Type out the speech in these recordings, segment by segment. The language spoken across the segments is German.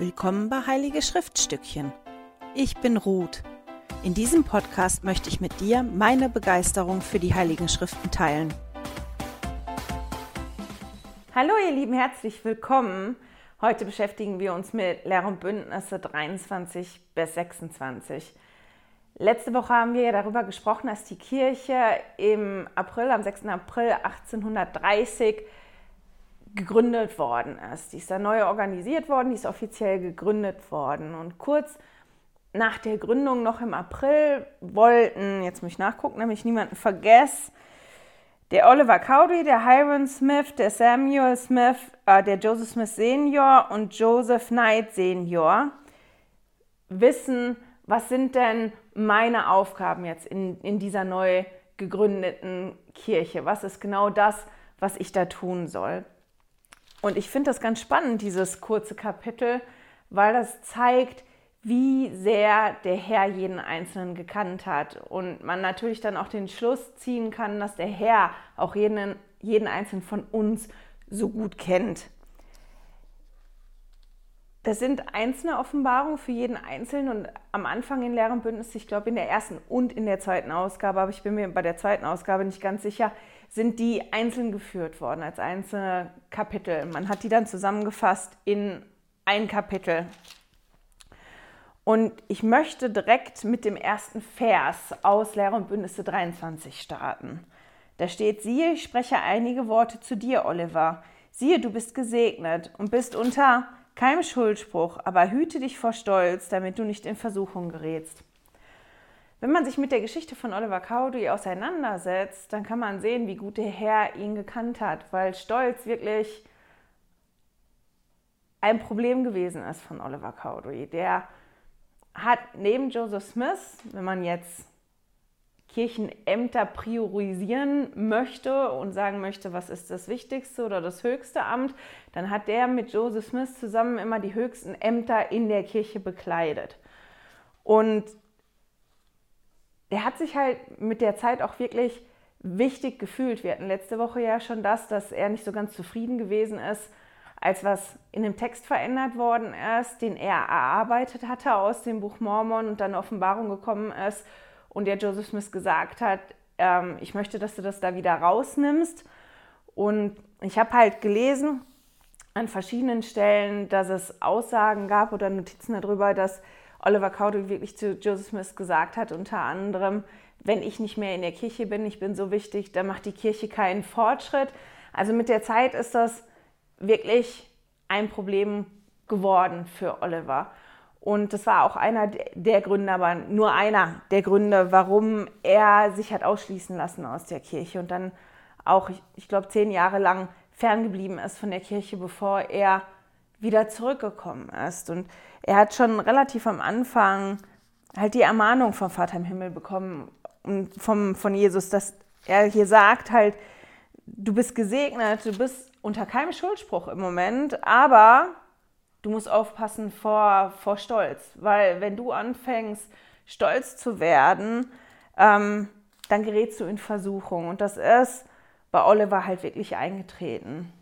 Willkommen bei Heilige Schriftstückchen. Ich bin Ruth. In diesem Podcast möchte ich mit dir meine Begeisterung für die Heiligen Schriften teilen. Hallo ihr Lieben, herzlich willkommen. Heute beschäftigen wir uns mit Lehr- und Bündnisse 23 bis 26. Letzte Woche haben wir darüber gesprochen, dass die Kirche im April, am 6. April 1830 gegründet worden ist. Die ist dann neu organisiert worden, die ist offiziell gegründet worden. Und kurz nach der Gründung, noch im April, wollten, jetzt muss ich nachgucken, nämlich niemanden vergessen, der Oliver Cowdery, der Hiram Smith, der Samuel Smith, äh, der Joseph Smith Senior und Joseph Knight Senior wissen, was sind denn meine Aufgaben jetzt in, in dieser neu gegründeten Kirche? Was ist genau das, was ich da tun soll? Und ich finde das ganz spannend, dieses kurze Kapitel, weil das zeigt, wie sehr der Herr jeden Einzelnen gekannt hat. Und man natürlich dann auch den Schluss ziehen kann, dass der Herr auch jeden, jeden Einzelnen von uns so gut kennt. Das sind einzelne Offenbarungen für jeden Einzelnen und am Anfang in Lehr und Bündnis, ich glaube in der ersten und in der zweiten Ausgabe, aber ich bin mir bei der zweiten Ausgabe nicht ganz sicher, sind die einzeln geführt worden als einzelne Kapitel. Man hat die dann zusammengefasst in ein Kapitel. Und ich möchte direkt mit dem ersten Vers aus Lehre und Bündnisse 23 starten. Da steht, siehe, ich spreche einige Worte zu dir, Oliver. Siehe, du bist gesegnet und bist unter keinem Schuldspruch, aber hüte dich vor Stolz, damit du nicht in Versuchung gerätst. Wenn man sich mit der Geschichte von Oliver Cowdery auseinandersetzt, dann kann man sehen, wie gut der Herr ihn gekannt hat, weil Stolz wirklich ein Problem gewesen ist von Oliver Cowdery. Der hat neben Joseph Smith, wenn man jetzt Kirchenämter priorisieren möchte und sagen möchte, was ist das wichtigste oder das höchste Amt, dann hat der mit Joseph Smith zusammen immer die höchsten Ämter in der Kirche bekleidet. Und der hat sich halt mit der Zeit auch wirklich wichtig gefühlt. Wir hatten letzte Woche ja schon das, dass er nicht so ganz zufrieden gewesen ist, als was in dem Text verändert worden ist, den er erarbeitet hatte aus dem Buch Mormon und dann Offenbarung gekommen ist und der Joseph Smith gesagt hat, ähm, ich möchte, dass du das da wieder rausnimmst. Und ich habe halt gelesen an verschiedenen Stellen, dass es Aussagen gab oder Notizen darüber, dass Oliver Cowdery wirklich zu Joseph Smith gesagt hat, unter anderem, wenn ich nicht mehr in der Kirche bin, ich bin so wichtig, dann macht die Kirche keinen Fortschritt. Also mit der Zeit ist das wirklich ein Problem geworden für Oliver. Und das war auch einer der Gründe, aber nur einer der Gründe, warum er sich hat ausschließen lassen aus der Kirche und dann auch, ich, glaube, zehn Jahre lang ferngeblieben ist von der Kirche, bevor er wieder zurückgekommen ist. Und er hat schon relativ am Anfang halt die Ermahnung vom Vater im Himmel bekommen und vom, von Jesus, dass er hier sagt halt, du bist gesegnet, du bist unter keinem Schuldspruch im Moment, aber du musst aufpassen vor, vor Stolz, weil wenn du anfängst, stolz zu werden, ähm, dann gerätst du in Versuchung. Und das ist bei Oliver halt wirklich eingetreten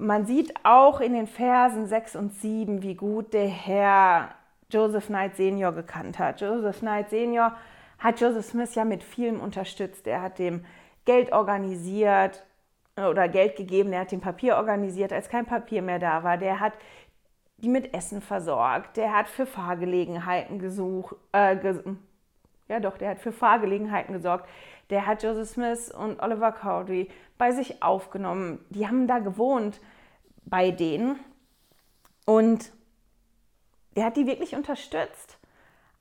man sieht auch in den Versen 6 und 7, wie gut der Herr Joseph Knight Senior gekannt hat. Joseph Knight Senior hat Joseph Smith ja mit vielem unterstützt. Er hat dem Geld organisiert oder Geld gegeben, er hat dem Papier organisiert, als kein Papier mehr da war. Der hat die mit Essen versorgt, der hat für Fahrgelegenheiten gesucht, äh, ges ja doch, der hat für Fahrgelegenheiten gesorgt. Der hat Joseph Smith und Oliver Cowdery bei sich aufgenommen. Die haben da gewohnt bei denen. Und der hat die wirklich unterstützt.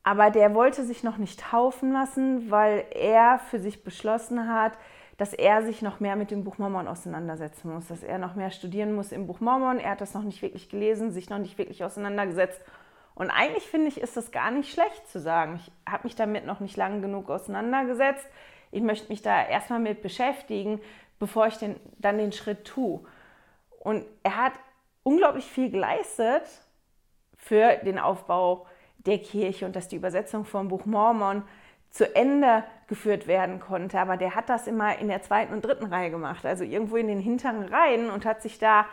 Aber der wollte sich noch nicht taufen lassen, weil er für sich beschlossen hat, dass er sich noch mehr mit dem Buch Mormon auseinandersetzen muss, dass er noch mehr studieren muss im Buch Mormon. Er hat das noch nicht wirklich gelesen, sich noch nicht wirklich auseinandergesetzt. Und eigentlich finde ich, ist das gar nicht schlecht zu sagen. Ich habe mich damit noch nicht lange genug auseinandergesetzt. Ich möchte mich da erstmal mit beschäftigen, bevor ich den, dann den Schritt tue. Und er hat unglaublich viel geleistet für den Aufbau der Kirche und dass die Übersetzung vom Buch Mormon zu Ende geführt werden konnte. Aber der hat das immer in der zweiten und dritten Reihe gemacht, also irgendwo in den hinteren Reihen und hat sich da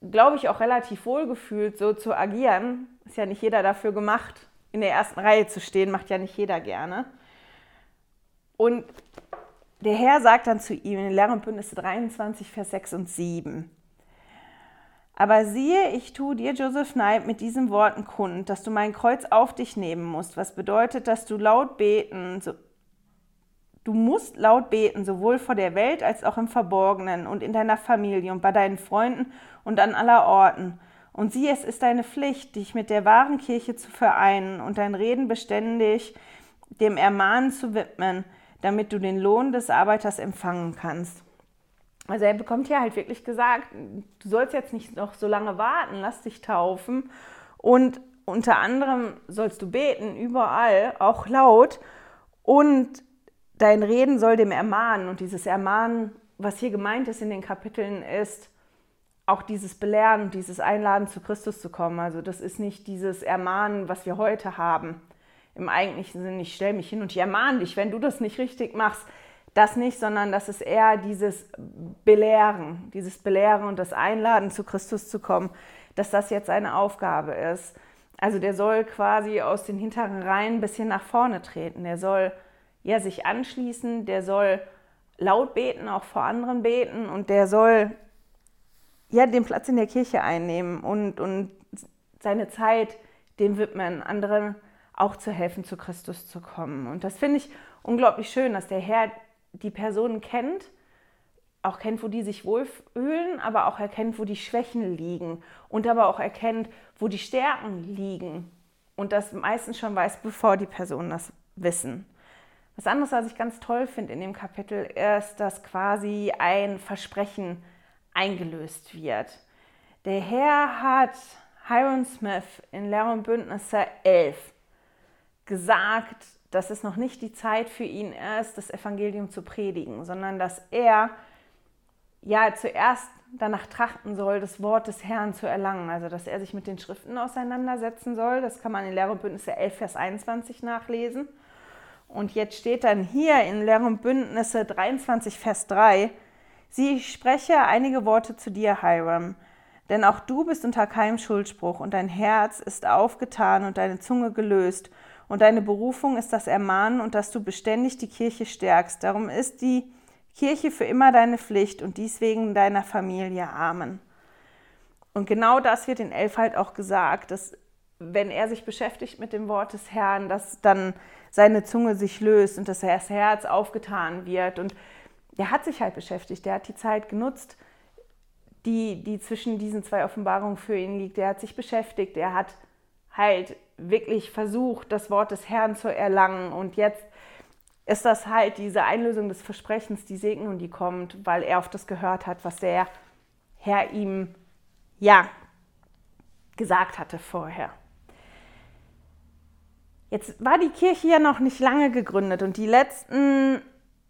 glaube ich, auch relativ wohlgefühlt, so zu agieren. Ist ja nicht jeder dafür gemacht, in der ersten Reihe zu stehen, macht ja nicht jeder gerne. Und der Herr sagt dann zu ihm in Lehre und Bündnisse 23, Vers 6 und 7. Aber siehe, ich tue dir, Joseph Knight, mit diesen Worten kund, dass du mein Kreuz auf dich nehmen musst, was bedeutet, dass du laut beten, so, du musst laut beten, sowohl vor der Welt als auch im Verborgenen und in deiner Familie und bei deinen Freunden und an aller Orten. Und sieh, es ist deine Pflicht, dich mit der wahren Kirche zu vereinen und dein Reden beständig dem Ermahnen zu widmen, damit du den Lohn des Arbeiters empfangen kannst. Also er bekommt hier halt wirklich gesagt, du sollst jetzt nicht noch so lange warten, lass dich taufen. Und unter anderem sollst du beten, überall, auch laut. Und dein Reden soll dem ermahnen. Und dieses Ermahnen, was hier gemeint ist in den Kapiteln, ist auch dieses Belehren, dieses Einladen zu Christus zu kommen. Also das ist nicht dieses Ermahnen, was wir heute haben. Im eigentlichen Sinne, ich stelle mich hin und ich ermahne dich, wenn du das nicht richtig machst, das nicht, sondern das ist eher dieses Belehren, dieses Belehren und das Einladen zu Christus zu kommen, dass das jetzt seine Aufgabe ist. Also der soll quasi aus den hinteren Reihen ein bisschen nach vorne treten. Der soll ja sich anschließen, der soll laut beten, auch vor anderen beten und der soll ja den Platz in der Kirche einnehmen und, und seine Zeit dem widmen, anderen auch zu helfen, zu Christus zu kommen. Und das finde ich unglaublich schön, dass der Herr die Personen kennt, auch kennt, wo die sich wohlfühlen, aber auch erkennt, wo die Schwächen liegen und aber auch erkennt, wo die Stärken liegen und das meistens schon weiß, bevor die Personen das wissen. Was anderes, was ich ganz toll finde in dem Kapitel, ist, dass quasi ein Versprechen eingelöst wird. Der Herr hat Hiram Smith in Lehre und Bündnisse 11 gesagt, dass es noch nicht die Zeit für ihn ist, das Evangelium zu predigen, sondern dass er ja zuerst danach trachten soll, das Wort des Herrn zu erlangen. Also, dass er sich mit den Schriften auseinandersetzen soll. Das kann man in Lehre und Bündnisse 11, Vers 21 nachlesen. Und jetzt steht dann hier in Lehre und Bündnisse 23, Vers 3, Sie, ich spreche einige Worte zu dir, Hiram, denn auch du bist unter keinem Schuldspruch und dein Herz ist aufgetan und deine Zunge gelöst und deine Berufung ist das Ermahnen und dass du beständig die Kirche stärkst. Darum ist die Kirche für immer deine Pflicht und dies wegen deiner Familie. Amen. Und genau das wird in Elf halt auch gesagt, dass wenn er sich beschäftigt mit dem Wort des Herrn, dass dann seine Zunge sich löst und dass das Herz aufgetan wird. Und er hat sich halt beschäftigt, der hat die Zeit genutzt, die, die zwischen diesen zwei Offenbarungen für ihn liegt. Er hat sich beschäftigt, er hat halt wirklich versucht, das Wort des Herrn zu erlangen. Und jetzt ist das halt diese Einlösung des Versprechens, die Segnung, die kommt, weil er auf das gehört hat, was der Herr ihm ja gesagt hatte vorher. Jetzt war die Kirche ja noch nicht lange gegründet und die letzten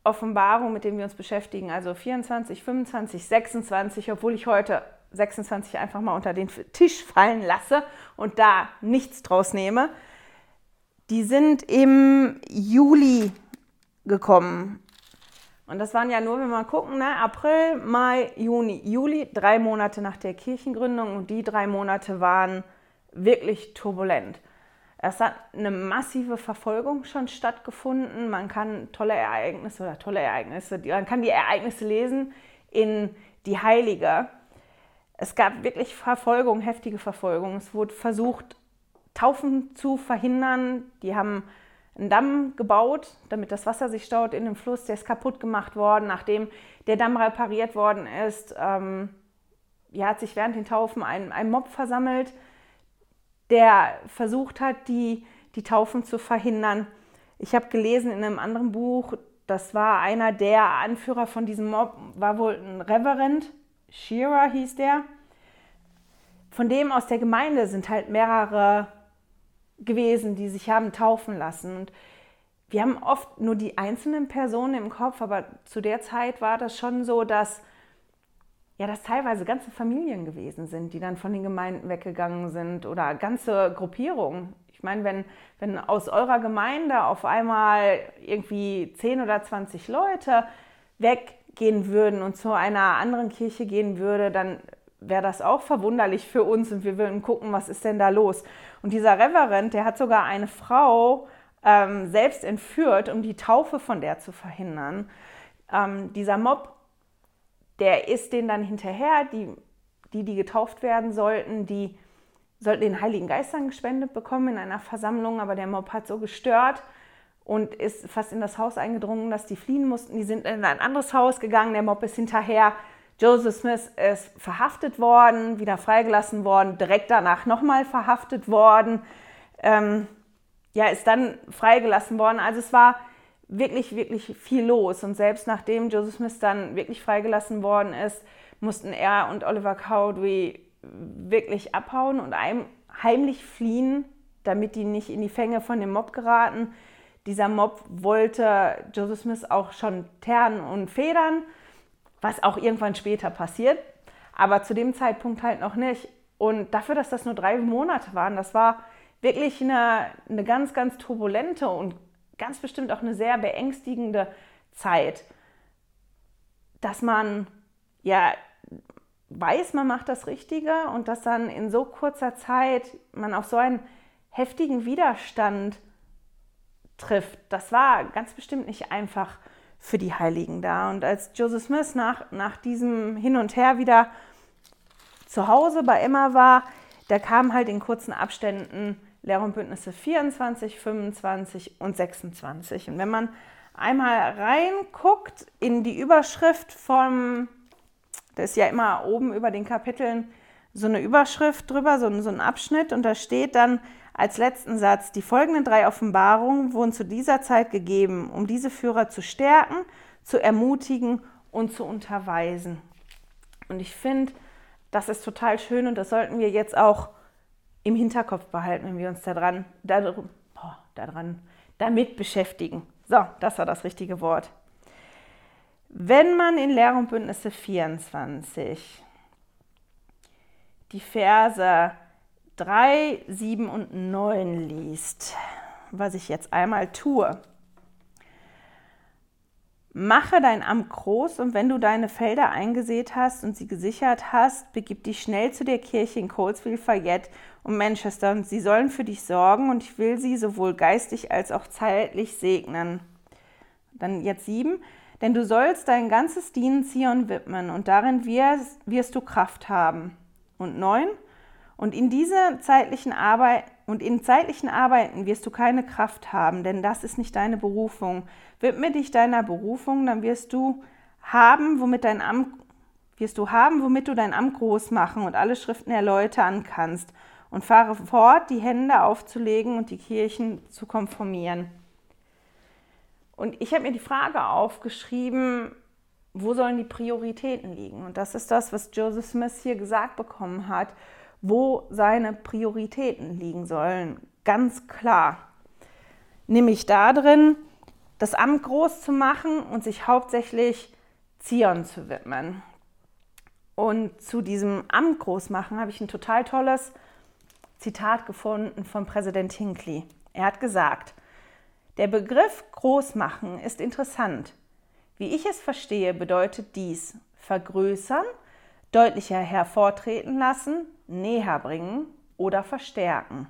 Offenbarungen, mit denen wir uns beschäftigen, also 24, 25, 26, obwohl ich heute 26 einfach mal unter den Tisch fallen lasse und da nichts draus nehme. Die sind im Juli gekommen. Und das waren ja nur, wenn wir mal gucken, ne? April, Mai, Juni, Juli, drei Monate nach der Kirchengründung. Und die drei Monate waren wirklich turbulent. Es hat eine massive Verfolgung schon stattgefunden. Man kann tolle Ereignisse oder tolle Ereignisse, man kann die Ereignisse lesen in die Heilige es gab wirklich Verfolgung, heftige Verfolgung. Es wurde versucht, Taufen zu verhindern. Die haben einen Damm gebaut, damit das Wasser sich staut in dem Fluss. Der ist kaputt gemacht worden. Nachdem der Damm repariert worden ist, ähm, ja, hat sich während den Taufen ein, ein Mob versammelt, der versucht hat, die, die Taufen zu verhindern. Ich habe gelesen in einem anderen Buch, das war einer der Anführer von diesem Mob, war wohl ein Reverend, Shearer hieß der. Von dem aus der Gemeinde sind halt mehrere gewesen, die sich haben taufen lassen. Und wir haben oft nur die einzelnen Personen im Kopf, aber zu der Zeit war das schon so, dass ja, das teilweise ganze Familien gewesen sind, die dann von den Gemeinden weggegangen sind oder ganze Gruppierungen. Ich meine, wenn, wenn aus eurer Gemeinde auf einmal irgendwie 10 oder 20 Leute weg gehen würden und zu einer anderen Kirche gehen würde, dann wäre das auch verwunderlich für uns und wir würden gucken, was ist denn da los. Und dieser Reverend, der hat sogar eine Frau ähm, selbst entführt, um die Taufe von der zu verhindern. Ähm, dieser Mob, der ist denen dann hinterher, die, die, die getauft werden sollten, die sollten den Heiligen Geist dann gespendet bekommen in einer Versammlung, aber der Mob hat so gestört und ist fast in das Haus eingedrungen, dass die fliehen mussten. Die sind in ein anderes Haus gegangen, der Mob ist hinterher. Joseph Smith ist verhaftet worden, wieder freigelassen worden, direkt danach nochmal verhaftet worden. Ähm, ja, ist dann freigelassen worden. Also es war wirklich, wirklich viel los. Und selbst nachdem Joseph Smith dann wirklich freigelassen worden ist, mussten er und Oliver Cowdery wirklich abhauen und heimlich fliehen, damit die nicht in die Fänge von dem Mob geraten. Dieser Mob wollte Joseph Smith auch schon ternen und federn, was auch irgendwann später passiert, aber zu dem Zeitpunkt halt noch nicht. Und dafür, dass das nur drei Monate waren, das war wirklich eine, eine ganz, ganz turbulente und ganz bestimmt auch eine sehr beängstigende Zeit, dass man ja weiß, man macht das Richtige und dass dann in so kurzer Zeit man auf so einen heftigen Widerstand trifft. Das war ganz bestimmt nicht einfach für die Heiligen da. Und als Joseph Smith nach, nach diesem Hin und Her wieder zu Hause bei Emma war, da kamen halt in kurzen Abständen Lehr- und Bündnisse 24, 25 und 26. Und wenn man einmal reinguckt in die Überschrift vom, da ist ja immer oben über den Kapiteln so eine Überschrift drüber, so, so ein Abschnitt, und da steht dann als letzten Satz, die folgenden drei Offenbarungen wurden zu dieser Zeit gegeben, um diese Führer zu stärken, zu ermutigen und zu unterweisen. Und ich finde, das ist total schön und das sollten wir jetzt auch im Hinterkopf behalten, wenn wir uns daran, daran, boah, daran damit beschäftigen. So, das war das richtige Wort. Wenn man in Lehr und Bündnisse 24 die Verse 3, 7 und 9 liest, was ich jetzt einmal tue, Mache dein Amt groß und wenn du deine Felder eingesät hast und sie gesichert hast, begib dich schnell zu der Kirche in Colesville, Fayette und Manchester und sie sollen für dich sorgen und ich will sie sowohl geistig als auch zeitlich segnen. Dann jetzt sieben. Denn du sollst dein ganzes Dienen Zion widmen und darin wirst, wirst du Kraft haben. Und neun. Und in dieser zeitlichen Arbeit und in zeitlichen Arbeiten wirst du keine Kraft haben, denn das ist nicht deine Berufung. Widme dich deiner Berufung, dann wirst du haben, womit dein Amt wirst du haben, womit du dein Amt groß machen und alle Schriften erläutern kannst und fahre fort, die Hände aufzulegen und die Kirchen zu konformieren. Und ich habe mir die Frage aufgeschrieben, wo sollen die Prioritäten liegen? Und das ist das, was Joseph Smith hier gesagt bekommen hat wo seine Prioritäten liegen sollen. Ganz klar. Nämlich darin, das Amt groß zu machen und sich hauptsächlich Zion zu widmen. Und zu diesem Amt groß machen habe ich ein total tolles Zitat gefunden von Präsident Hinckley. Er hat gesagt, der Begriff Großmachen ist interessant. Wie ich es verstehe, bedeutet dies vergrößern, deutlicher hervortreten lassen, näher bringen oder verstärken.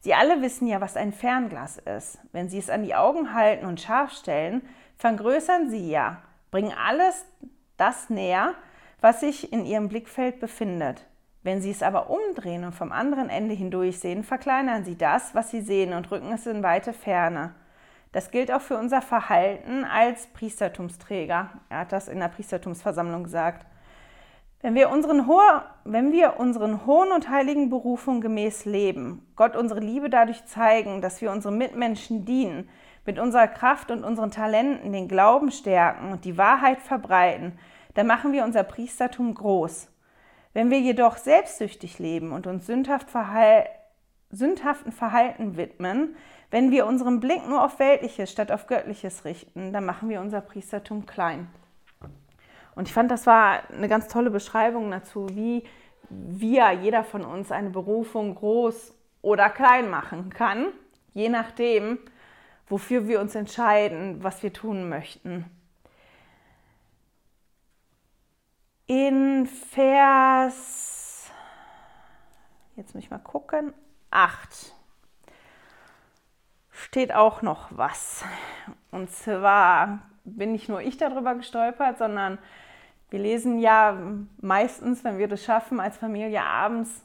Sie alle wissen ja, was ein Fernglas ist. Wenn Sie es an die Augen halten und scharf stellen, vergrößern Sie ja, bringen alles das näher, was sich in Ihrem Blickfeld befindet. Wenn Sie es aber umdrehen und vom anderen Ende hindurch sehen, verkleinern Sie das, was Sie sehen und rücken es in weite Ferne. Das gilt auch für unser Verhalten als Priestertumsträger. Er hat das in der Priestertumsversammlung gesagt. Wenn wir, unseren wenn wir unseren hohen und heiligen Berufungen gemäß leben, Gott unsere Liebe dadurch zeigen, dass wir unseren Mitmenschen dienen, mit unserer Kraft und unseren Talenten den Glauben stärken und die Wahrheit verbreiten, dann machen wir unser Priestertum groß. Wenn wir jedoch selbstsüchtig leben und uns sündhaft verhal sündhaften Verhalten widmen, wenn wir unseren Blick nur auf Weltliches statt auf Göttliches richten, dann machen wir unser Priestertum klein. Und ich fand, das war eine ganz tolle Beschreibung dazu, wie wir, jeder von uns, eine Berufung groß oder klein machen kann, je nachdem, wofür wir uns entscheiden, was wir tun möchten. In Vers, jetzt muss ich mal gucken, 8 steht auch noch was. Und zwar bin nicht nur ich darüber gestolpert, sondern wir lesen ja meistens, wenn wir das schaffen, als Familie abends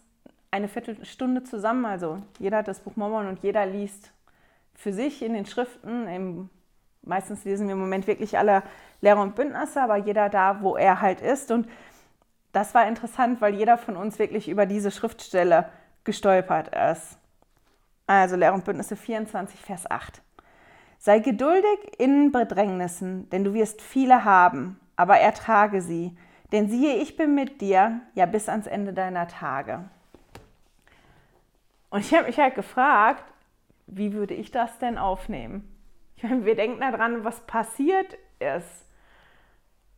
eine Viertelstunde zusammen. Also jeder hat das Buch Mormon und jeder liest für sich in den Schriften. Im, meistens lesen wir im Moment wirklich alle Lehrer und Bündnisse, aber jeder da, wo er halt ist. Und das war interessant, weil jeder von uns wirklich über diese Schriftstelle gestolpert ist. Also Lehrer und Bündnisse 24, Vers 8. Sei geduldig in Bedrängnissen, denn du wirst viele haben, aber ertrage sie. Denn siehe, ich bin mit dir, ja bis ans Ende deiner Tage. Und ich habe mich halt gefragt, wie würde ich das denn aufnehmen? Ich meine, wir denken daran, was passiert ist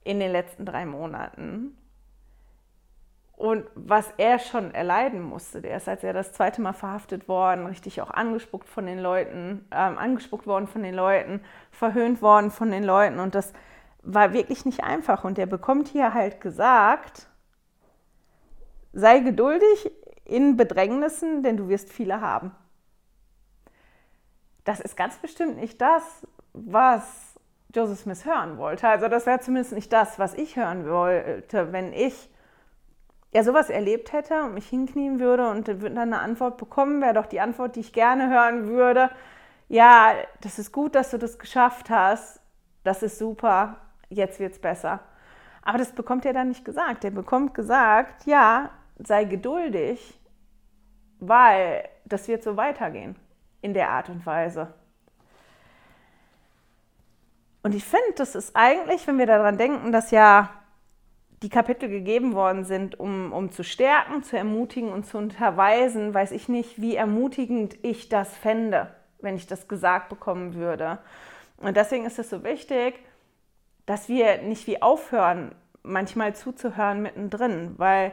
in den letzten drei Monaten und was er schon erleiden musste. Der ist, als er das zweite Mal verhaftet worden, richtig auch angespuckt von den Leuten, ähm, angespuckt worden von den Leuten, verhöhnt worden von den Leuten. Und das war wirklich nicht einfach. Und er bekommt hier halt gesagt, sei geduldig in Bedrängnissen, denn du wirst viele haben. Das ist ganz bestimmt nicht das, was Joseph Smith hören wollte. Also das wäre zumindest nicht das, was ich hören wollte, wenn ich ja sowas erlebt hätte und mich hinknien würde und dann eine Antwort bekommen, wäre doch die Antwort, die ich gerne hören würde. Ja, das ist gut, dass du das geschafft hast. Das ist super. Jetzt wird es besser. Aber das bekommt er dann nicht gesagt. Er bekommt gesagt, ja, sei geduldig, weil das wird so weitergehen in der Art und Weise. Und ich finde, das ist eigentlich, wenn wir daran denken, dass ja die Kapitel gegeben worden sind, um, um zu stärken, zu ermutigen und zu unterweisen, weiß ich nicht, wie ermutigend ich das fände, wenn ich das gesagt bekommen würde. Und deswegen ist es so wichtig, dass wir nicht wie aufhören, manchmal zuzuhören mittendrin, weil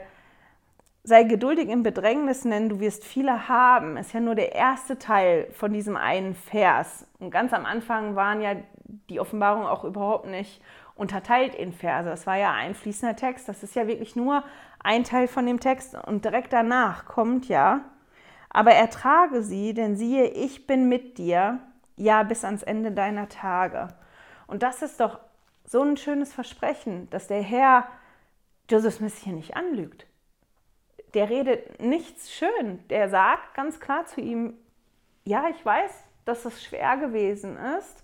sei geduldig im Bedrängnis, denn du wirst viele haben, ist ja nur der erste Teil von diesem einen Vers. Und ganz am Anfang waren ja die Offenbarungen auch überhaupt nicht unterteilt in Verse. Es war ja ein fließender Text, das ist ja wirklich nur ein Teil von dem Text und direkt danach kommt ja, aber ertrage sie, denn siehe, ich bin mit dir, ja, bis ans Ende deiner Tage. Und das ist doch so ein schönes Versprechen, dass der Herr Joseph Smith hier nicht anlügt. Der redet nichts schön. Der sagt ganz klar zu ihm, ja, ich weiß, dass es schwer gewesen ist,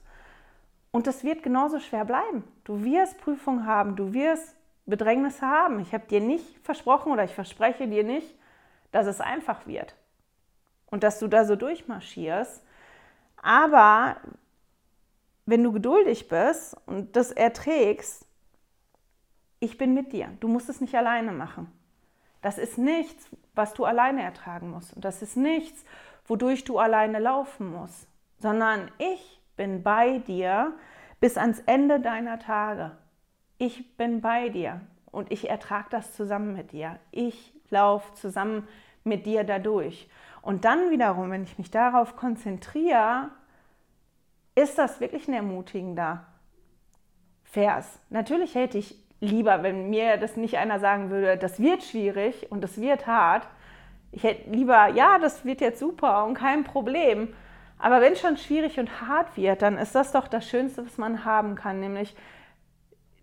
und das wird genauso schwer bleiben. Du wirst Prüfungen haben, du wirst Bedrängnisse haben. Ich habe dir nicht versprochen oder ich verspreche dir nicht, dass es einfach wird und dass du da so durchmarschierst. Aber wenn du geduldig bist und das erträgst, ich bin mit dir. Du musst es nicht alleine machen. Das ist nichts, was du alleine ertragen musst. Und das ist nichts, wodurch du alleine laufen musst, sondern ich bin bei dir bis ans Ende deiner Tage. Ich bin bei dir und ich ertrage das zusammen mit dir. Ich laufe zusammen mit dir dadurch. Und dann wiederum, wenn ich mich darauf konzentriere, ist das wirklich ein ermutigender Vers. Natürlich hätte ich lieber, wenn mir das nicht einer sagen würde, das wird schwierig und das wird hart. Ich hätte lieber, ja, das wird jetzt super und kein Problem. Aber wenn es schon schwierig und hart wird, dann ist das doch das Schönste, was man haben kann, nämlich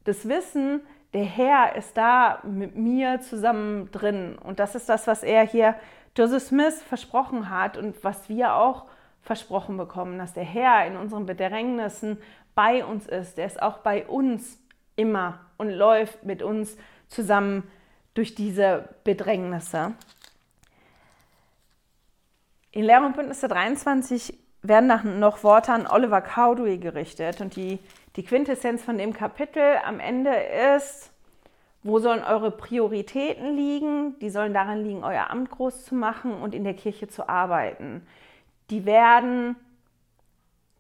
das Wissen, der Herr ist da mit mir zusammen drin. Und das ist das, was er hier Joseph Smith versprochen hat und was wir auch versprochen bekommen, dass der Herr in unseren Bedrängnissen bei uns ist. Der ist auch bei uns immer und läuft mit uns zusammen durch diese Bedrängnisse. In Lehr und Bündnisse 23 werden noch Worte an Oliver Cowdery gerichtet. Und die, die Quintessenz von dem Kapitel am Ende ist, wo sollen eure Prioritäten liegen? Die sollen darin liegen, euer Amt groß zu machen und in der Kirche zu arbeiten. Die werden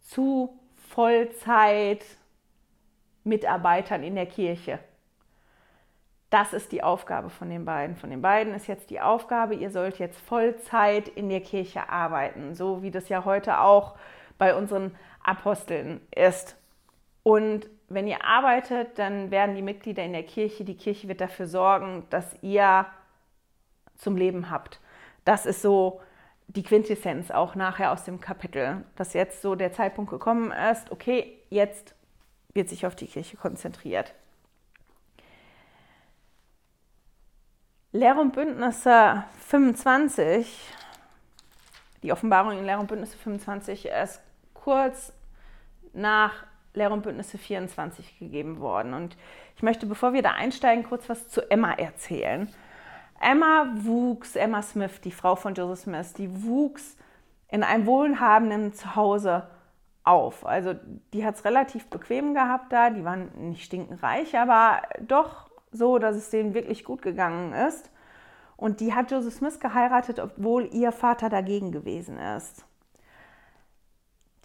zu Vollzeit Mitarbeitern in der Kirche. Das ist die Aufgabe von den beiden. Von den beiden ist jetzt die Aufgabe, ihr sollt jetzt Vollzeit in der Kirche arbeiten, so wie das ja heute auch bei unseren Aposteln ist. Und wenn ihr arbeitet, dann werden die Mitglieder in der Kirche, die Kirche wird dafür sorgen, dass ihr zum Leben habt. Das ist so die Quintessenz auch nachher aus dem Kapitel, dass jetzt so der Zeitpunkt gekommen ist, okay, jetzt wird sich auf die Kirche konzentriert. Lehre und Bündnisse 25, die Offenbarung in Lehre und Bündnisse 25 ist kurz nach Lehre und Bündnisse 24 gegeben worden. Und ich möchte, bevor wir da einsteigen, kurz was zu Emma erzählen. Emma wuchs, Emma Smith, die Frau von Joseph Smith, die wuchs in einem wohlhabenden Zuhause auf. Also die hat es relativ bequem gehabt da, die waren nicht stinkenreich, aber doch so, dass es denen wirklich gut gegangen ist. Und die hat Joseph Smith geheiratet, obwohl ihr Vater dagegen gewesen ist.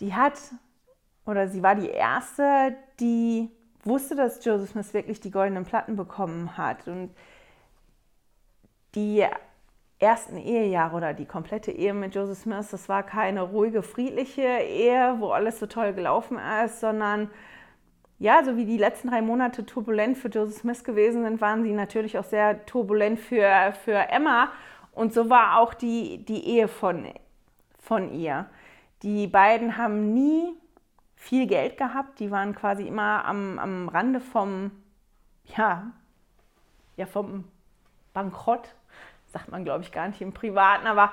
Die hat, oder sie war die erste, die wusste, dass Joseph Smith wirklich die goldenen Platten bekommen hat. Und die ersten Ehejahre oder die komplette Ehe mit Joseph Smith, das war keine ruhige, friedliche Ehe, wo alles so toll gelaufen ist, sondern ja, so wie die letzten drei Monate turbulent für Joseph Smith gewesen sind, waren sie natürlich auch sehr turbulent für, für Emma. Und so war auch die, die Ehe von, von ihr. Die beiden haben nie viel Geld gehabt, die waren quasi immer am, am Rande vom, ja, ja, vom Bankrott, sagt man glaube ich gar nicht im Privaten, aber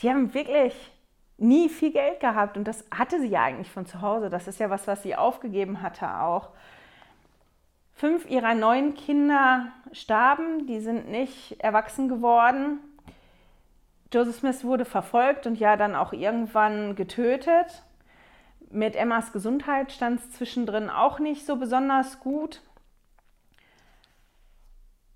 die haben wirklich nie viel Geld gehabt und das hatte sie ja eigentlich von zu Hause. Das ist ja was, was sie aufgegeben hatte auch. Fünf ihrer neun Kinder starben, die sind nicht erwachsen geworden. Joseph Smith wurde verfolgt und ja dann auch irgendwann getötet. Mit Emmas Gesundheit stand es zwischendrin auch nicht so besonders gut.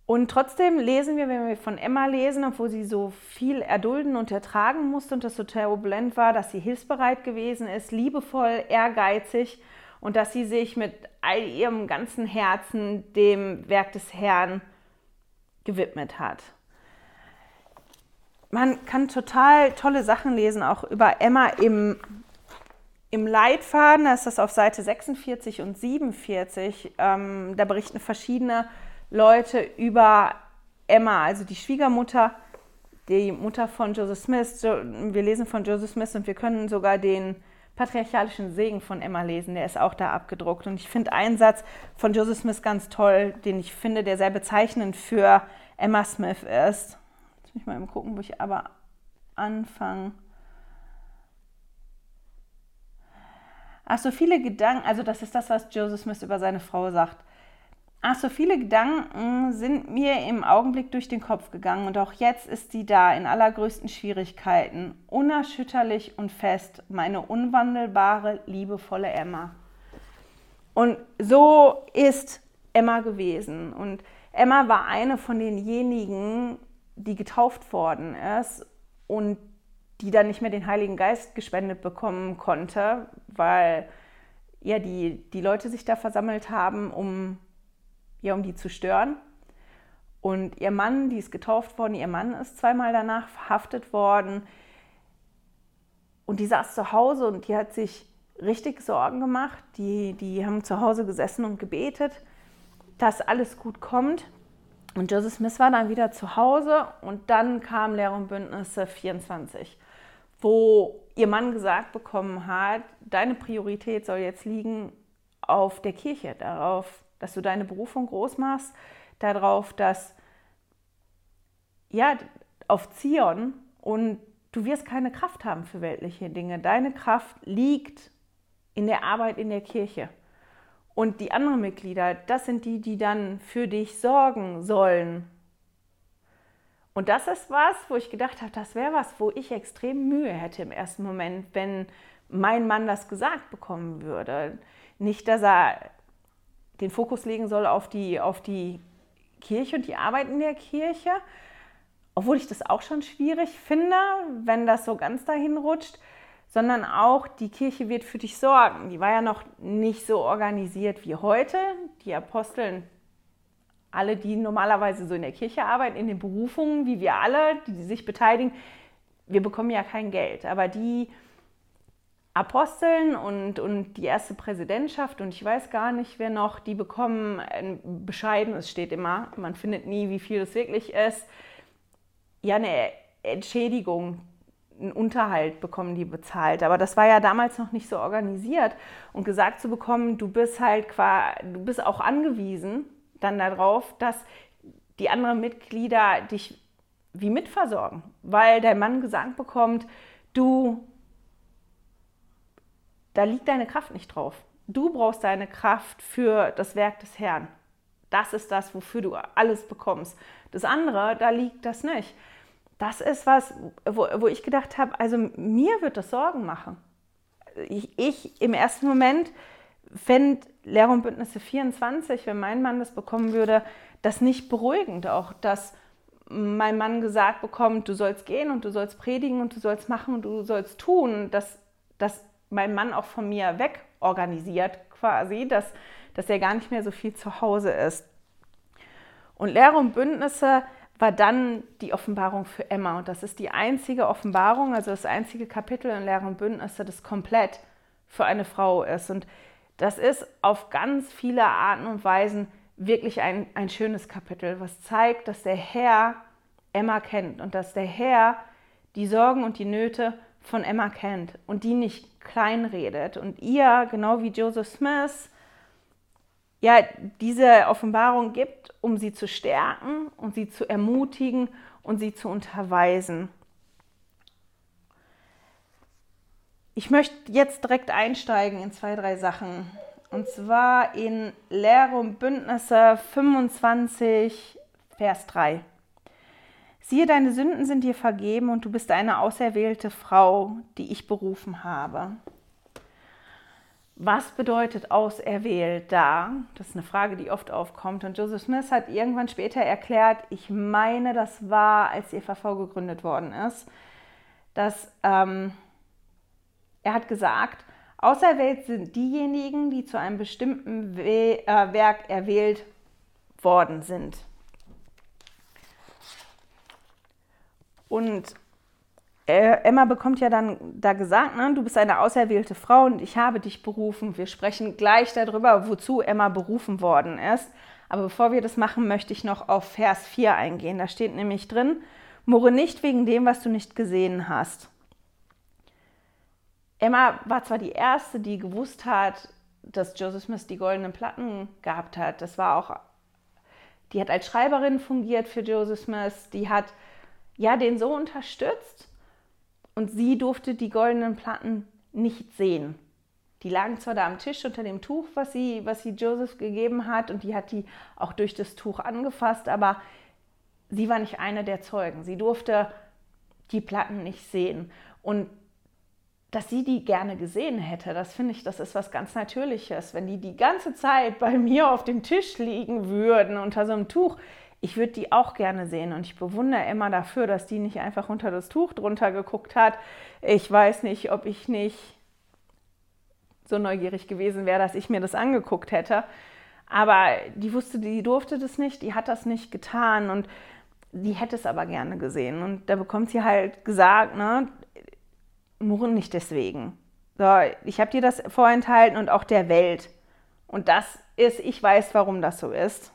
Und trotzdem lesen wir, wenn wir von Emma lesen, obwohl sie so viel erdulden und ertragen musste und das so turbulent war, dass sie hilfsbereit gewesen ist, liebevoll, ehrgeizig und dass sie sich mit all ihrem ganzen Herzen dem Werk des Herrn gewidmet hat. Man kann total tolle Sachen lesen, auch über Emma im, im Leitfaden, da ist das auf Seite 46 und 47, ähm, da berichten verschiedene Leute über Emma, also die Schwiegermutter, die Mutter von Joseph Smith. Wir lesen von Joseph Smith und wir können sogar den patriarchalischen Segen von Emma lesen. Der ist auch da abgedruckt. Und ich finde einen Satz von Joseph Smith ganz toll, den ich finde, der sehr bezeichnend für Emma Smith ist. Jetzt muss ich mal gucken, wo ich aber anfange. Ach, so viele Gedanken, also das ist das, was Joseph Smith über seine Frau sagt. Ach, so viele Gedanken sind mir im Augenblick durch den Kopf gegangen und auch jetzt ist sie da in allergrößten Schwierigkeiten, unerschütterlich und fest, meine unwandelbare, liebevolle Emma. Und so ist Emma gewesen. Und Emma war eine von denjenigen, die getauft worden ist und die dann nicht mehr den Heiligen Geist gespendet bekommen konnte, weil ja die, die Leute sich da versammelt haben, um ja, um die zu stören. Und ihr Mann, die ist getauft worden, ihr Mann ist zweimal danach verhaftet worden. Und die saß zu Hause und die hat sich richtig Sorgen gemacht. Die, die haben zu Hause gesessen und gebetet, dass alles gut kommt. Und Joseph Smith war dann wieder zu Hause und dann kam Lehre und Bündnisse 24, wo ihr Mann gesagt bekommen hat, deine Priorität soll jetzt liegen auf der Kirche, darauf, dass du deine Berufung groß machst, darauf, dass ja, auf Zion und du wirst keine Kraft haben für weltliche Dinge. Deine Kraft liegt in der Arbeit in der Kirche. Und die anderen Mitglieder, das sind die, die dann für dich sorgen sollen. Und das ist was, wo ich gedacht habe, das wäre was, wo ich extrem Mühe hätte im ersten Moment, wenn mein Mann das gesagt bekommen würde. Nicht, dass er den Fokus legen soll auf die, auf die Kirche und die Arbeit in der Kirche. Obwohl ich das auch schon schwierig finde, wenn das so ganz dahin rutscht, sondern auch die Kirche wird für dich sorgen. Die war ja noch nicht so organisiert wie heute. Die Aposteln, alle, die normalerweise so in der Kirche arbeiten, in den Berufungen, wie wir alle, die sich beteiligen, wir bekommen ja kein Geld. Aber die, Aposteln und, und die erste Präsidentschaft und ich weiß gar nicht, wer noch, die bekommen ein bescheidenes, steht immer, man findet nie, wie viel es wirklich ist, ja eine Entschädigung, einen Unterhalt bekommen die bezahlt. Aber das war ja damals noch nicht so organisiert und gesagt zu bekommen, du bist halt qua, du bist auch angewiesen dann darauf, dass die anderen Mitglieder dich wie mitversorgen, weil dein Mann gesagt bekommt, du da liegt deine Kraft nicht drauf. Du brauchst deine Kraft für das Werk des Herrn. Das ist das, wofür du alles bekommst. Das andere, da liegt das nicht. Das ist was, wo, wo ich gedacht habe, also mir wird das Sorgen machen. Ich, ich im ersten Moment fände Lehre und Bündnisse 24, wenn mein Mann das bekommen würde, das nicht beruhigend. Auch, dass mein Mann gesagt bekommt, du sollst gehen und du sollst predigen und du sollst machen und du sollst tun, dass, dass mein Mann auch von mir wegorganisiert quasi, dass, dass er gar nicht mehr so viel zu Hause ist. Und Lehre und Bündnisse war dann die Offenbarung für Emma. Und das ist die einzige Offenbarung, also das einzige Kapitel in Lehre und Bündnisse, das komplett für eine Frau ist. Und das ist auf ganz viele Arten und Weisen wirklich ein, ein schönes Kapitel, was zeigt, dass der Herr Emma kennt und dass der Herr die Sorgen und die Nöte von Emma kennt und die nicht kleinredet und ihr, genau wie Joseph Smith, ja, diese Offenbarung gibt, um sie zu stärken und sie zu ermutigen und sie zu unterweisen. Ich möchte jetzt direkt einsteigen in zwei, drei Sachen. Und zwar in Lehre und Bündnisse 25, Vers 3. Siehe, deine Sünden sind dir vergeben und du bist eine auserwählte Frau, die ich berufen habe. Was bedeutet auserwählt da? Das ist eine Frage, die oft aufkommt. Und Joseph Smith hat irgendwann später erklärt, ich meine, das war, als die FAV gegründet worden ist, dass ähm, er hat gesagt, auserwählt sind diejenigen, die zu einem bestimmten We äh, Werk erwählt worden sind. Und äh, Emma bekommt ja dann da gesagt, ne, du bist eine auserwählte Frau und ich habe dich berufen. Wir sprechen gleich darüber, wozu Emma berufen worden ist. Aber bevor wir das machen, möchte ich noch auf Vers 4 eingehen. Da steht nämlich drin, murre nicht wegen dem, was du nicht gesehen hast. Emma war zwar die Erste, die gewusst hat, dass Joseph Smith die goldenen Platten gehabt hat. Das war auch, die hat als Schreiberin fungiert für Joseph Smith. Die hat ja den so unterstützt und sie durfte die goldenen Platten nicht sehen. Die lagen zwar da am Tisch unter dem Tuch, was sie, was sie Joseph gegeben hat, und die hat die auch durch das Tuch angefasst, aber sie war nicht eine der Zeugen. Sie durfte die Platten nicht sehen. Und dass sie die gerne gesehen hätte, das finde ich, das ist was ganz Natürliches. Wenn die die ganze Zeit bei mir auf dem Tisch liegen würden unter so einem Tuch, ich würde die auch gerne sehen und ich bewundere Emma dafür, dass die nicht einfach unter das Tuch drunter geguckt hat. Ich weiß nicht, ob ich nicht so neugierig gewesen wäre, dass ich mir das angeguckt hätte. Aber die wusste, die durfte das nicht, die hat das nicht getan und die hätte es aber gerne gesehen. Und da bekommt sie halt gesagt, ne, murren nicht deswegen. So, ich habe dir das vorenthalten und auch der Welt. Und das ist, ich weiß, warum das so ist.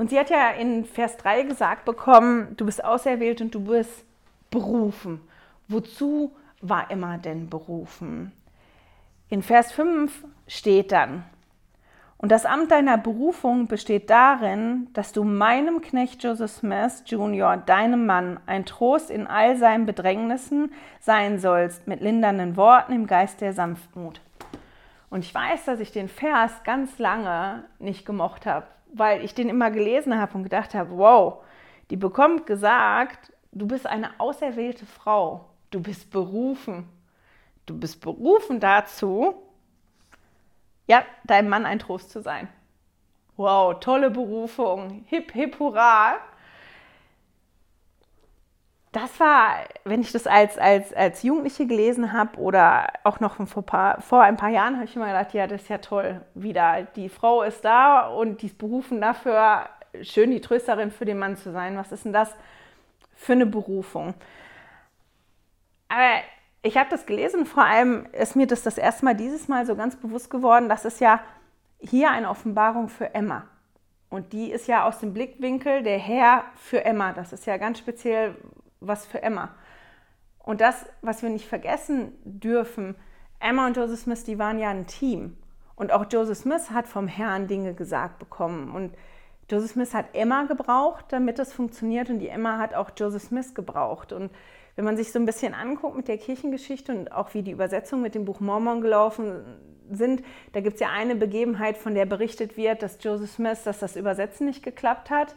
Und sie hat ja in Vers 3 gesagt bekommen, du bist auserwählt und du bist berufen. Wozu war Emma denn berufen? In Vers 5 steht dann, und das Amt deiner Berufung besteht darin, dass du meinem Knecht Joseph Smith Jr., deinem Mann, ein Trost in all seinen Bedrängnissen sein sollst, mit lindernden Worten im Geist der Sanftmut. Und ich weiß, dass ich den Vers ganz lange nicht gemocht habe, weil ich den immer gelesen habe und gedacht habe, wow, die bekommt gesagt, du bist eine auserwählte Frau, du bist berufen. Du bist berufen dazu, ja, deinem Mann ein Trost zu sein. Wow, tolle Berufung, hip, hip, hurra. Das war, wenn ich das als, als, als Jugendliche gelesen habe oder auch noch vor, paar, vor ein paar Jahren, habe ich immer gedacht, ja, das ist ja toll. Wieder, die Frau ist da und die ist berufen dafür, schön die Trösterin für den Mann zu sein. Was ist denn das für eine Berufung? Aber ich habe das gelesen, vor allem ist mir das das erste Mal dieses Mal so ganz bewusst geworden, dass es ja hier eine Offenbarung für Emma. Und die ist ja aus dem Blickwinkel der Herr für Emma. Das ist ja ganz speziell was für Emma. Und das, was wir nicht vergessen dürfen, Emma und Joseph Smith, die waren ja ein Team. Und auch Joseph Smith hat vom Herrn Dinge gesagt bekommen. Und Joseph Smith hat Emma gebraucht, damit das funktioniert. Und die Emma hat auch Joseph Smith gebraucht. Und wenn man sich so ein bisschen anguckt mit der Kirchengeschichte und auch wie die Übersetzungen mit dem Buch Mormon gelaufen sind, da gibt es ja eine Begebenheit, von der berichtet wird, dass Joseph Smith, dass das Übersetzen nicht geklappt hat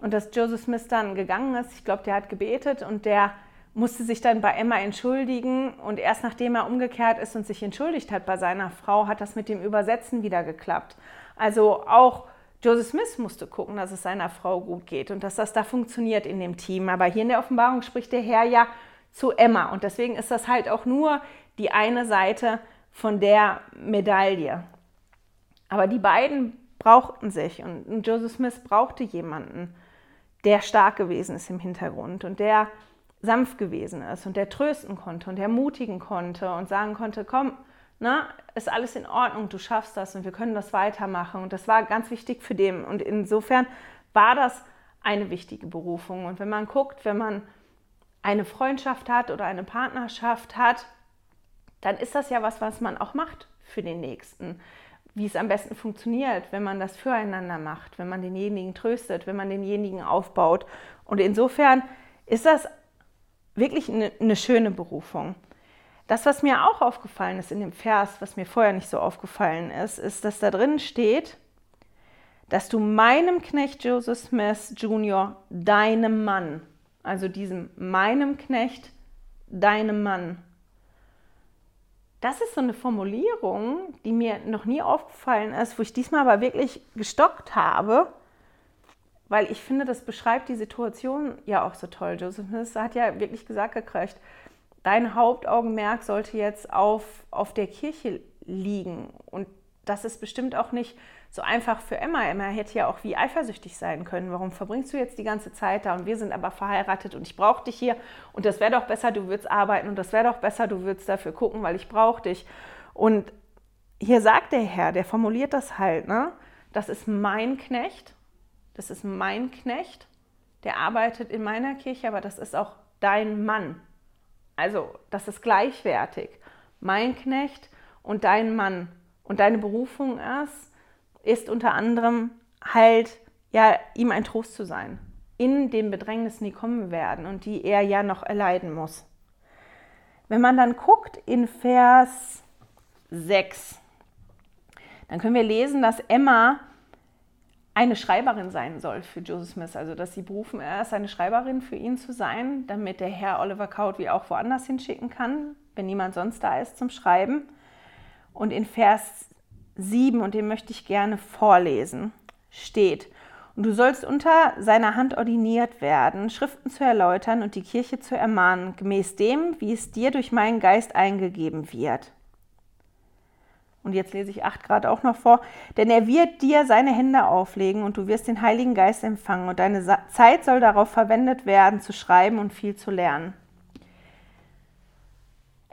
und dass Joseph Smith dann gegangen ist. Ich glaube, der hat gebetet und der musste sich dann bei Emma entschuldigen und erst nachdem er umgekehrt ist und sich entschuldigt hat bei seiner Frau, hat das mit dem Übersetzen wieder geklappt. Also auch Joseph Smith musste gucken, dass es seiner Frau gut geht und dass das da funktioniert in dem Team. Aber hier in der Offenbarung spricht der Herr ja zu Emma und deswegen ist das halt auch nur die eine Seite von der Medaille. Aber die beiden brauchten sich und Joseph Smith brauchte jemanden, der stark gewesen ist im Hintergrund und der sanft gewesen ist und der trösten konnte und ermutigen konnte und sagen konnte, komm, na, ne, ist alles in Ordnung, du schaffst das und wir können das weitermachen. Und das war ganz wichtig für den. Und insofern war das eine wichtige Berufung. Und wenn man guckt, wenn man eine Freundschaft hat oder eine Partnerschaft hat, dann ist das ja was, was man auch macht für den Nächsten. Wie es am besten funktioniert, wenn man das füreinander macht, wenn man denjenigen tröstet, wenn man denjenigen aufbaut. Und insofern ist das wirklich eine, eine schöne Berufung. Das, was mir auch aufgefallen ist in dem Vers, was mir vorher nicht so aufgefallen ist, ist, dass da drin steht, dass du meinem Knecht Joseph Smith Jr., deinem Mann, also diesem meinem Knecht, deinem Mann, das ist so eine Formulierung, die mir noch nie aufgefallen ist, wo ich diesmal aber wirklich gestockt habe, weil ich finde, das beschreibt die Situation ja auch so toll. Joseph Smith hat ja wirklich gesagt gekriegt, dein Hauptaugenmerk sollte jetzt auf, auf der Kirche liegen. Und das ist bestimmt auch nicht so einfach für Emma. Emma hätte ja auch wie eifersüchtig sein können. Warum verbringst du jetzt die ganze Zeit da und wir sind aber verheiratet und ich brauche dich hier und das wäre doch besser, du würdest arbeiten und das wäre doch besser, du würdest dafür gucken, weil ich brauche dich. Und hier sagt der Herr, der formuliert das halt, ne? Das ist mein Knecht das ist mein Knecht, der arbeitet in meiner Kirche, aber das ist auch dein Mann. Also das ist gleichwertig. Mein Knecht und dein Mann. Und deine Berufung ist, ist unter anderem halt, ja, ihm ein Trost zu sein. In den Bedrängnissen, die kommen werden und die er ja noch erleiden muss. Wenn man dann guckt in Vers 6, dann können wir lesen, dass Emma eine Schreiberin sein soll für Joseph Smith. Also, dass sie berufen ist, eine Schreiberin für ihn zu sein, damit der Herr Oliver Cowdery auch woanders hinschicken kann, wenn niemand sonst da ist zum Schreiben. Und in Vers 7, und den möchte ich gerne vorlesen, steht, und du sollst unter seiner Hand ordiniert werden, Schriften zu erläutern und die Kirche zu ermahnen, gemäß dem, wie es dir durch meinen Geist eingegeben wird. Und jetzt lese ich 8 Grad auch noch vor. Denn er wird dir seine Hände auflegen und du wirst den Heiligen Geist empfangen. Und deine Zeit soll darauf verwendet werden, zu schreiben und viel zu lernen.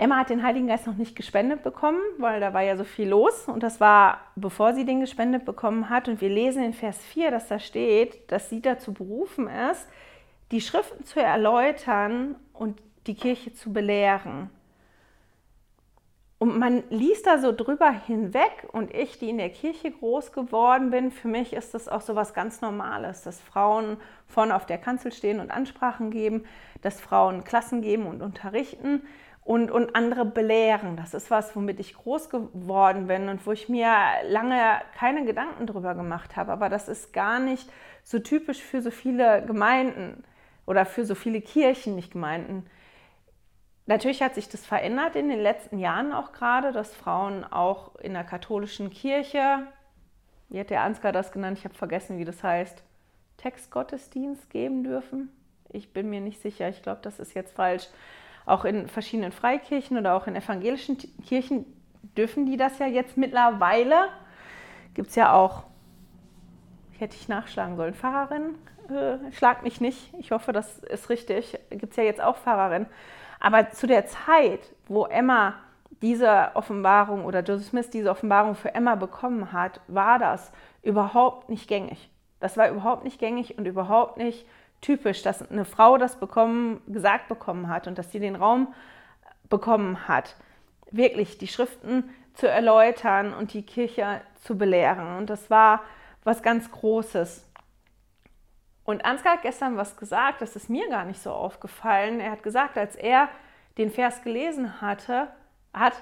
Emma hat den Heiligen Geist noch nicht gespendet bekommen, weil da war ja so viel los. Und das war, bevor sie den gespendet bekommen hat. Und wir lesen in Vers 4, dass da steht, dass sie dazu berufen ist, die Schriften zu erläutern und die Kirche zu belehren. Und man liest da so drüber hinweg und ich, die in der Kirche groß geworden bin, für mich ist das auch so was ganz Normales, dass Frauen vorne auf der Kanzel stehen und Ansprachen geben, dass Frauen Klassen geben und unterrichten und, und andere belehren. Das ist was, womit ich groß geworden bin und wo ich mir lange keine Gedanken drüber gemacht habe. Aber das ist gar nicht so typisch für so viele Gemeinden oder für so viele Kirchen, nicht Gemeinden. Natürlich hat sich das verändert in den letzten Jahren auch gerade, dass Frauen auch in der katholischen Kirche, wie hat der Ansgar das genannt, ich habe vergessen, wie das heißt, Textgottesdienst geben dürfen. Ich bin mir nicht sicher, ich glaube, das ist jetzt falsch. Auch in verschiedenen Freikirchen oder auch in evangelischen Kirchen dürfen die das ja jetzt mittlerweile. Gibt es ja auch, hätte ich nachschlagen sollen, Pfarrerin, äh, schlag mich nicht, ich hoffe, das ist richtig, gibt es ja jetzt auch Pfarrerin. Aber zu der Zeit, wo Emma diese Offenbarung oder Joseph Smith diese Offenbarung für Emma bekommen hat, war das überhaupt nicht gängig. Das war überhaupt nicht gängig und überhaupt nicht typisch, dass eine Frau das bekommen, gesagt bekommen hat und dass sie den Raum bekommen hat, wirklich die Schriften zu erläutern und die Kirche zu belehren. Und das war was ganz Großes. Und Ansgar hat gestern was gesagt, das ist mir gar nicht so aufgefallen. Er hat gesagt, als er den Vers gelesen hatte, hat,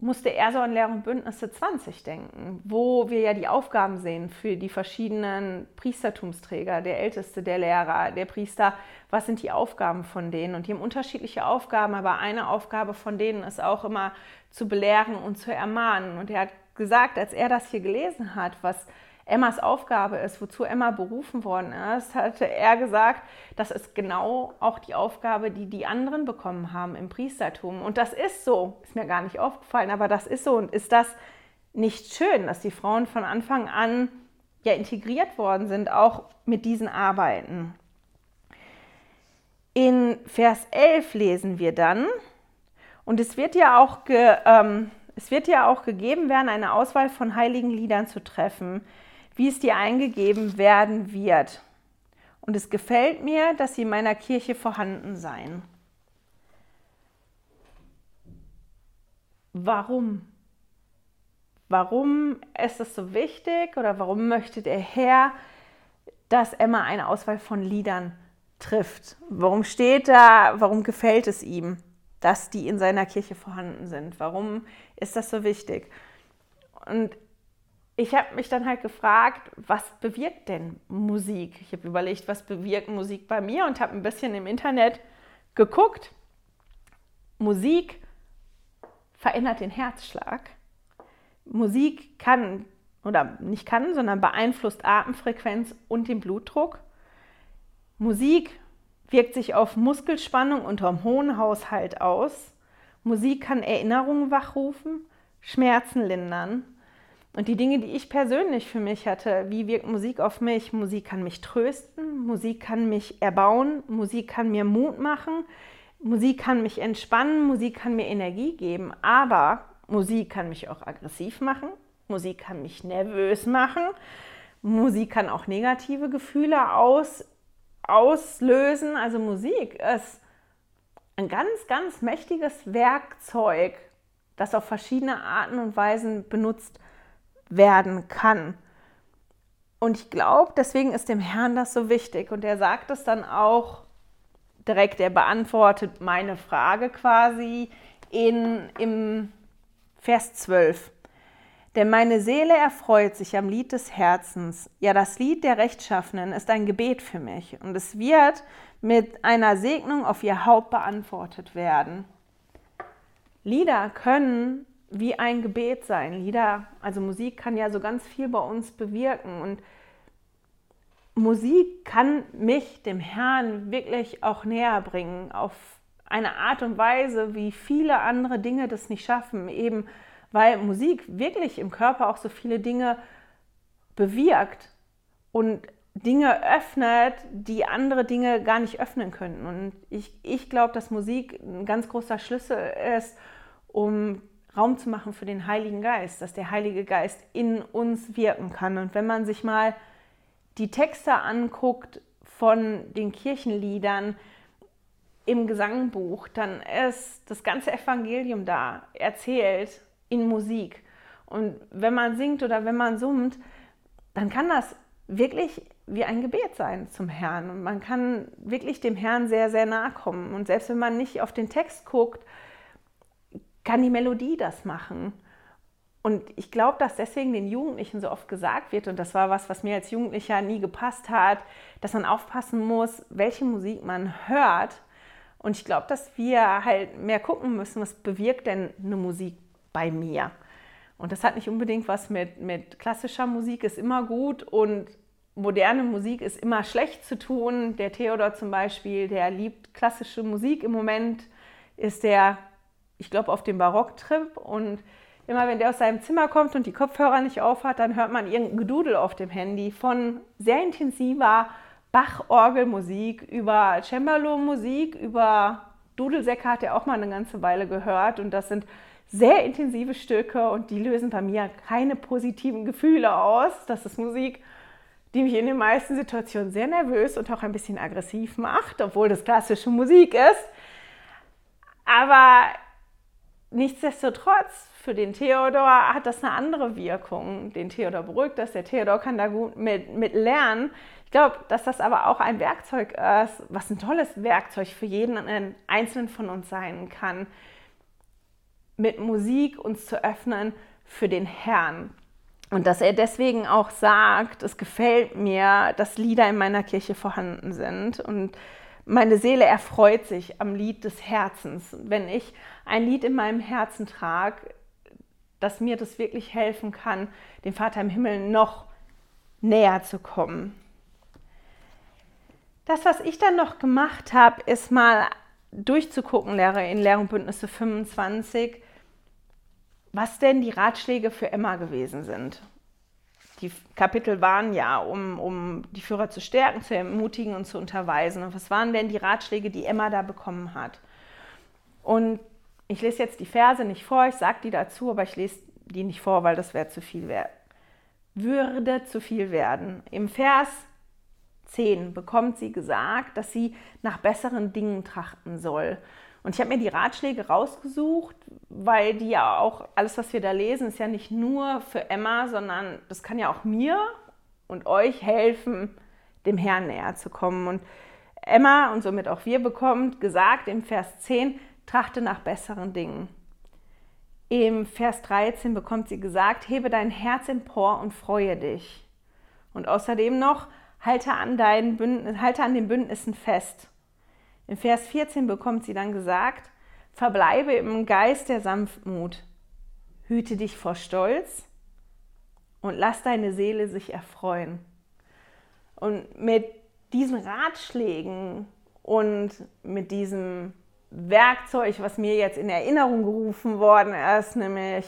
musste er so an Lehr- und Bündnisse 20 denken, wo wir ja die Aufgaben sehen für die verschiedenen Priestertumsträger, der Älteste, der Lehrer, der Priester. Was sind die Aufgaben von denen? Und die haben unterschiedliche Aufgaben, aber eine Aufgabe von denen ist auch immer zu belehren und zu ermahnen. Und er hat gesagt, als er das hier gelesen hat, was Emmas Aufgabe ist, wozu Emma berufen worden ist, hatte er gesagt, das ist genau auch die Aufgabe, die die anderen bekommen haben im Priestertum. Und das ist so, ist mir gar nicht aufgefallen, aber das ist so. Und ist das nicht schön, dass die Frauen von Anfang an ja integriert worden sind, auch mit diesen Arbeiten? In Vers 11 lesen wir dann, und es wird ja auch, ge, ähm, es wird ja auch gegeben werden, eine Auswahl von heiligen Liedern zu treffen wie es dir eingegeben werden wird. Und es gefällt mir, dass sie in meiner Kirche vorhanden seien. Warum? Warum ist es so wichtig oder warum möchte der Herr, dass Emma eine Auswahl von Liedern trifft? Warum steht da, warum gefällt es ihm, dass die in seiner Kirche vorhanden sind? Warum ist das so wichtig? Und ich habe mich dann halt gefragt, was bewirkt denn Musik? Ich habe überlegt, was bewirkt Musik bei mir und habe ein bisschen im Internet geguckt. Musik verändert den Herzschlag. Musik kann oder nicht kann, sondern beeinflusst Atemfrequenz und den Blutdruck. Musik wirkt sich auf Muskelspannung und Hormonhaushalt aus. Musik kann Erinnerungen wachrufen, Schmerzen lindern und die Dinge, die ich persönlich für mich hatte, wie wirkt Musik auf mich? Musik kann mich trösten, Musik kann mich erbauen, Musik kann mir Mut machen, Musik kann mich entspannen, Musik kann mir Energie geben, aber Musik kann mich auch aggressiv machen, Musik kann mich nervös machen, Musik kann auch negative Gefühle aus, auslösen. Also Musik ist ein ganz, ganz mächtiges Werkzeug, das auf verschiedene Arten und Weisen benutzt werden kann. Und ich glaube, deswegen ist dem Herrn das so wichtig. Und er sagt es dann auch direkt, er beantwortet meine Frage quasi in, im Vers 12. Denn meine Seele erfreut sich am Lied des Herzens. Ja, das Lied der Rechtschaffenen ist ein Gebet für mich. Und es wird mit einer Segnung auf ihr Haupt beantwortet werden. Lieder können wie ein Gebet sein. Lieder, also Musik kann ja so ganz viel bei uns bewirken und Musik kann mich dem Herrn wirklich auch näher bringen auf eine Art und Weise, wie viele andere Dinge das nicht schaffen, eben weil Musik wirklich im Körper auch so viele Dinge bewirkt und Dinge öffnet, die andere Dinge gar nicht öffnen könnten. Und ich, ich glaube, dass Musik ein ganz großer Schlüssel ist, um Raum zu machen für den Heiligen Geist, dass der Heilige Geist in uns wirken kann. Und wenn man sich mal die Texte anguckt von den Kirchenliedern im Gesangbuch, dann ist das ganze Evangelium da erzählt in Musik. Und wenn man singt oder wenn man summt, dann kann das wirklich wie ein Gebet sein zum Herrn. Und man kann wirklich dem Herrn sehr, sehr nahe kommen. Und selbst wenn man nicht auf den Text guckt, kann die Melodie das machen? Und ich glaube, dass deswegen den Jugendlichen so oft gesagt wird, und das war was, was mir als Jugendlicher nie gepasst hat, dass man aufpassen muss, welche Musik man hört. Und ich glaube, dass wir halt mehr gucken müssen, was bewirkt denn eine Musik bei mir. Und das hat nicht unbedingt was mit, mit klassischer Musik, ist immer gut und moderne Musik ist immer schlecht zu tun. Der Theodor zum Beispiel, der liebt klassische Musik im Moment, ist der ich glaube, auf dem Barocktrip und immer wenn der aus seinem Zimmer kommt und die Kopfhörer nicht aufhat, dann hört man irgendein Gedudel auf dem Handy von sehr intensiver Bach-Orgelmusik über Cembalo-Musik, über Dudelsäcke hat er auch mal eine ganze Weile gehört und das sind sehr intensive Stücke und die lösen bei mir keine positiven Gefühle aus. Das ist Musik, die mich in den meisten Situationen sehr nervös und auch ein bisschen aggressiv macht, obwohl das klassische Musik ist. Aber nichtsdestotrotz, für den Theodor hat das eine andere Wirkung. Den Theodor beruhigt das, der Theodor kann da gut mit, mit lernen. Ich glaube, dass das aber auch ein Werkzeug ist, was ein tolles Werkzeug für jeden Einzelnen von uns sein kann, mit Musik uns zu öffnen für den Herrn. Und dass er deswegen auch sagt, es gefällt mir, dass Lieder in meiner Kirche vorhanden sind. Und meine Seele erfreut sich am Lied des Herzens. Wenn ich ein Lied in meinem Herzen trage, dass mir das wirklich helfen kann, dem Vater im Himmel noch näher zu kommen. Das, was ich dann noch gemacht habe, ist mal durchzugucken, Lehre in Lehr- und Bündnisse 25, was denn die Ratschläge für Emma gewesen sind. Die Kapitel waren ja, um, um die Führer zu stärken, zu ermutigen und zu unterweisen. Und was waren denn die Ratschläge, die Emma da bekommen hat? Und ich lese jetzt die Verse nicht vor, ich sage die dazu, aber ich lese die nicht vor, weil das wäre zu viel wert. Würde zu viel werden. Im Vers 10 bekommt sie gesagt, dass sie nach besseren Dingen trachten soll. Und ich habe mir die Ratschläge rausgesucht, weil die ja auch, alles, was wir da lesen, ist ja nicht nur für Emma, sondern das kann ja auch mir und euch helfen, dem Herrn näher zu kommen. Und Emma und somit auch wir bekommt gesagt im Vers 10, trachte nach besseren Dingen. Im Vers 13 bekommt sie gesagt, hebe dein Herz empor und freue dich. Und außerdem noch, halte an, deinen Bündnis, halte an den Bündnissen fest. Im Vers 14 bekommt sie dann gesagt, verbleibe im Geist der Sanftmut, hüte dich vor Stolz und lass deine Seele sich erfreuen. Und mit diesen Ratschlägen und mit diesem Werkzeug, was mir jetzt in Erinnerung gerufen worden ist, nämlich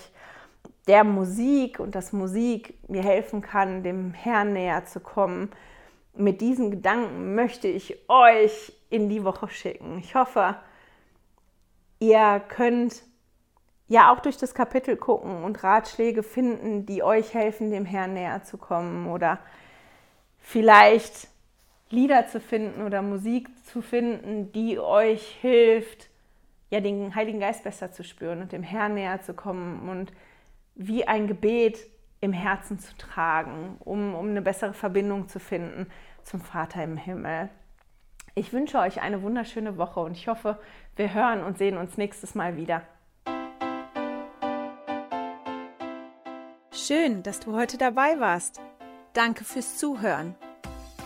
der Musik und dass Musik mir helfen kann, dem Herrn näher zu kommen, mit diesen Gedanken möchte ich euch in die Woche schicken. Ich hoffe, ihr könnt ja auch durch das Kapitel gucken und Ratschläge finden, die euch helfen, dem Herrn näher zu kommen oder vielleicht Lieder zu finden oder Musik zu finden, die euch hilft, ja, den Heiligen Geist besser zu spüren und dem Herrn näher zu kommen und wie ein Gebet im Herzen zu tragen, um, um eine bessere Verbindung zu finden zum Vater im Himmel. Ich wünsche euch eine wunderschöne Woche und ich hoffe, wir hören und sehen uns nächstes Mal wieder. Schön, dass du heute dabei warst. Danke fürs Zuhören.